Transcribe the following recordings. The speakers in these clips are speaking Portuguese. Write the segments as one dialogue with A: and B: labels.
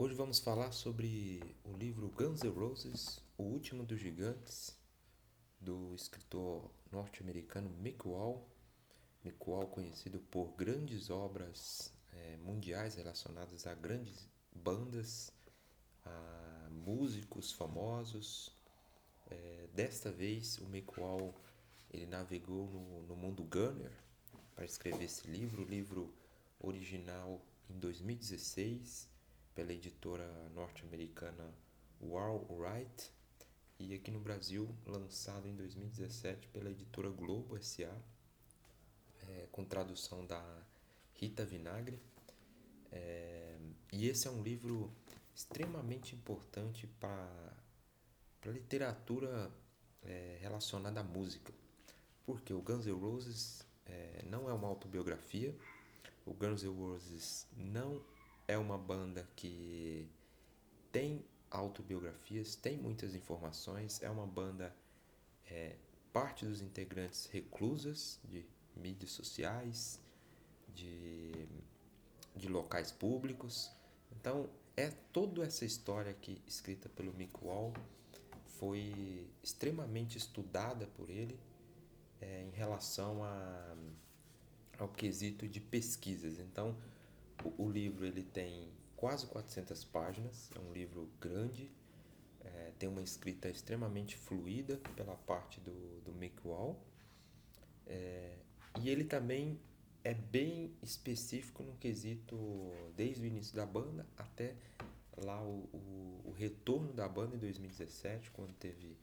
A: Hoje vamos falar sobre o livro Guns N' Roses, O Último dos Gigantes, do escritor norte-americano Mick Wall. Mick Wall conhecido por grandes obras é, mundiais relacionadas a grandes bandas, a músicos famosos. É, desta vez o Mick Wall ele navegou no, no mundo Gunner para escrever esse livro, o livro original em 2016 pela editora norte-americana Wall Wright e aqui no Brasil lançado em 2017 pela editora Globo S.A. É, com tradução da Rita Vinagre. É, e esse é um livro extremamente importante para a literatura é, relacionada à música. Porque o Guns N' Roses é, não é uma autobiografia, o Guns N' Roses não é uma banda que tem autobiografias, tem muitas informações, é uma banda, é, parte dos integrantes reclusas de mídias sociais, de, de locais públicos. Então, é toda essa história aqui escrita pelo Mick Wall foi extremamente estudada por ele é, em relação a, ao quesito de pesquisas. Então, o, livro ele tem quase 400 páginas, é um livro grande, é, tem uma escrita extremamente fluida pela parte do, do Mick Wall. É, e ele também é bem específico no quesito desde o início da banda até lá o, o, o retorno da banda em 2017, quando teve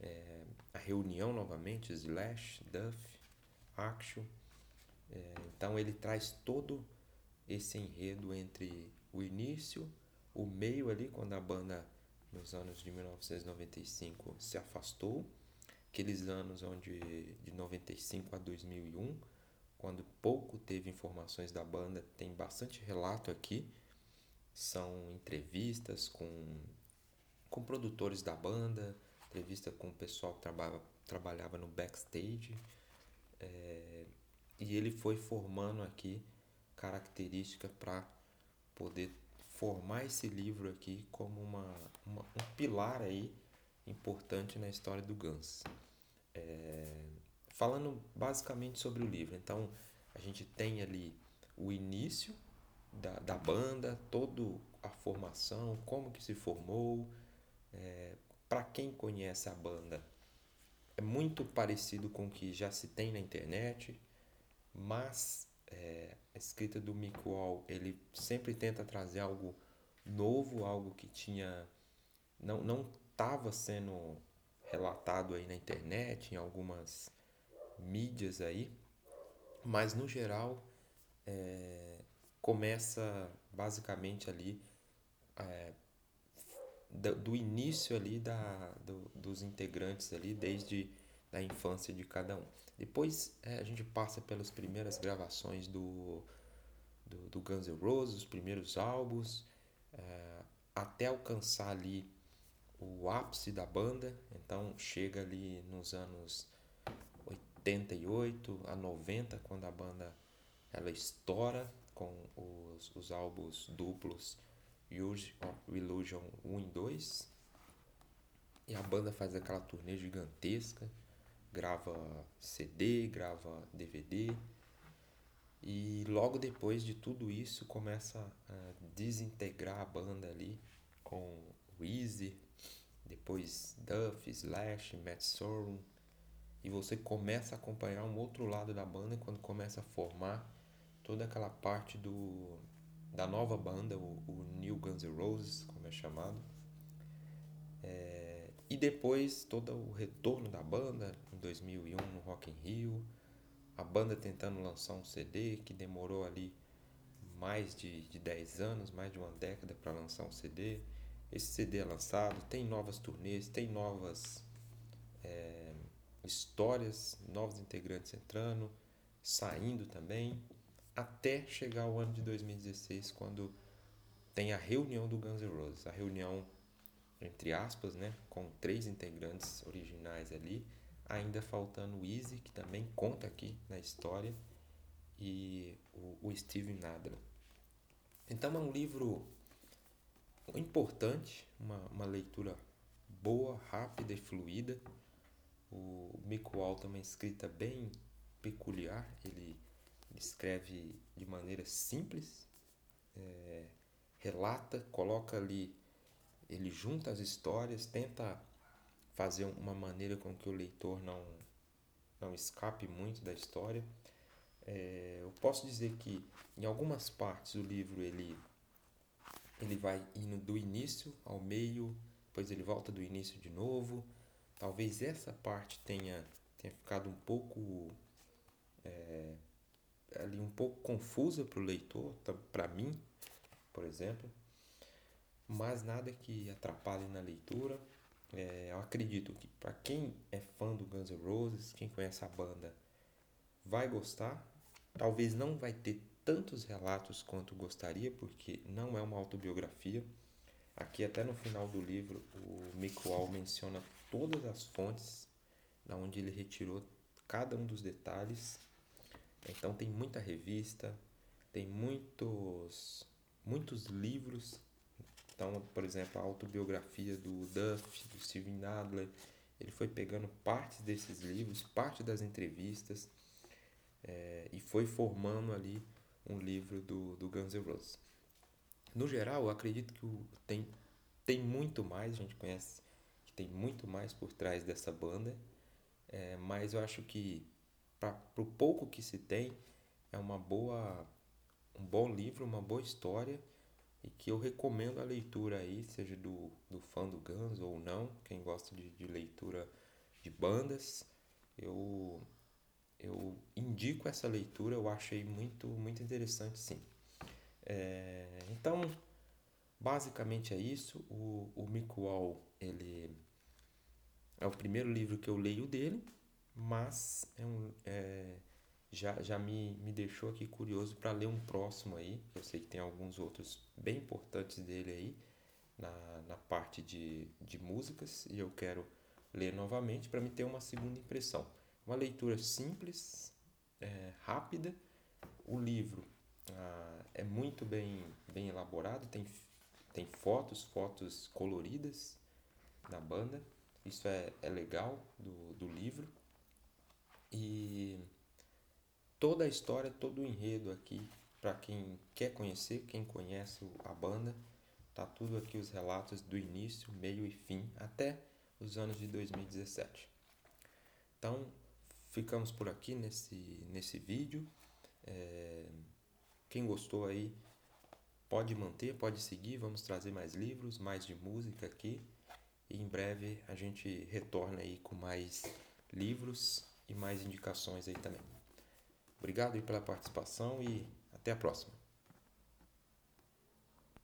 A: é, a reunião novamente, Slash, Duff, Action. É, então ele traz todo esse enredo entre o início, o meio ali, quando a banda nos anos de 1995 se afastou, aqueles anos onde de 95 a 2001, quando pouco teve informações da banda, tem bastante relato aqui, são entrevistas com, com produtores da banda, entrevista com o pessoal que trabalhava, no backstage, é, e ele foi formando aqui característica para poder formar esse livro aqui como uma, uma, um pilar aí importante na história do Guns. É, falando basicamente sobre o livro, então a gente tem ali o início da, da banda, toda a formação, como que se formou, é, para quem conhece a banda, é muito parecido com o que já se tem na internet, mas é, a escrita do Mick Wall, ele sempre tenta trazer algo novo, algo que tinha não não estava sendo relatado aí na internet, em algumas mídias aí, mas no geral é, começa basicamente ali é, do, do, início ali da, do, dos integrantes ali, desde a infância de cada um. Depois é, a gente passa pelas primeiras gravações do, do, do Guns N' Roses, os primeiros álbuns, é, até alcançar ali o ápice da banda. Então chega ali nos anos 88 a 90, quando a banda ela estoura com os, os álbuns duplos Use of Illusion 1 e 2. E a banda faz aquela turnê gigantesca grava CD, grava DVD. E logo depois de tudo isso começa a desintegrar a banda ali com Easy, depois Duff, Slash, Matt Sorum. E você começa a acompanhar um outro lado da banda quando começa a formar toda aquela parte do da nova banda, o, o New Guns N' Roses, como é chamado. É, e depois todo o retorno da banda, 2001 no Rock in Rio, a banda tentando lançar um CD que demorou ali mais de, de 10 anos, mais de uma década para lançar um CD. Esse CD é lançado, tem novas turnês, tem novas é, histórias, novos integrantes entrando, saindo também, até chegar o ano de 2016, quando tem a reunião do Guns N' Roses, a reunião entre aspas, né, com três integrantes originais ali, ainda faltando o Easy, que também conta aqui na história, e o, o Steve Nadler. Então é um livro importante, uma, uma leitura boa, rápida e fluida. O Mikual tem uma escrita bem peculiar, ele escreve de maneira simples, é, relata, coloca ali, ele junta as histórias, tenta fazer uma maneira com que o leitor não, não escape muito da história. É, eu posso dizer que em algumas partes do livro ele, ele vai indo do início ao meio, depois ele volta do início de novo. Talvez essa parte tenha, tenha ficado um pouco é, ali um pouco confusa para o leitor, para mim, por exemplo, mas nada que atrapalhe na leitura. É, eu acredito que para quem é fã do Guns N' Roses, quem conhece a banda, vai gostar. Talvez não vai ter tantos relatos quanto gostaria, porque não é uma autobiografia. Aqui até no final do livro o Mick Wall menciona todas as fontes da onde ele retirou cada um dos detalhes. Então tem muita revista, tem muitos muitos livros então, por exemplo, a autobiografia do Duff, do Steven Nadler, ele foi pegando partes desses livros, parte das entrevistas, é, e foi formando ali um livro do, do Guns N' Roses. No geral, eu acredito que tem, tem muito mais, a gente conhece que tem muito mais por trás dessa banda, é, mas eu acho que para o pouco que se tem, é uma boa, um bom livro, uma boa história e que eu recomendo a leitura aí, seja do, do fã do Guns ou não, quem gosta de, de leitura de bandas, eu, eu indico essa leitura, eu achei muito, muito interessante sim. É, então, basicamente é isso, o, o Mick Wall, ele é o primeiro livro que eu leio dele, mas é um, é, já, já me, me deixou aqui curioso para ler um próximo aí. Eu sei que tem alguns outros bem importantes dele aí na, na parte de, de músicas e eu quero ler novamente para me ter uma segunda impressão. Uma leitura simples, é, rápida. O livro ah, é muito bem, bem elaborado, tem, tem fotos, fotos coloridas na banda. Isso é, é legal do, do livro. E toda a história, todo o enredo aqui para quem quer conhecer, quem conhece a banda. Tá tudo aqui os relatos do início, meio e fim até os anos de 2017. Então, ficamos por aqui nesse, nesse vídeo. É, quem gostou aí pode manter, pode seguir. Vamos trazer mais livros, mais de música aqui. E em breve a gente retorna aí com mais livros e mais indicações aí também. Obrigado pela participação e até a próxima.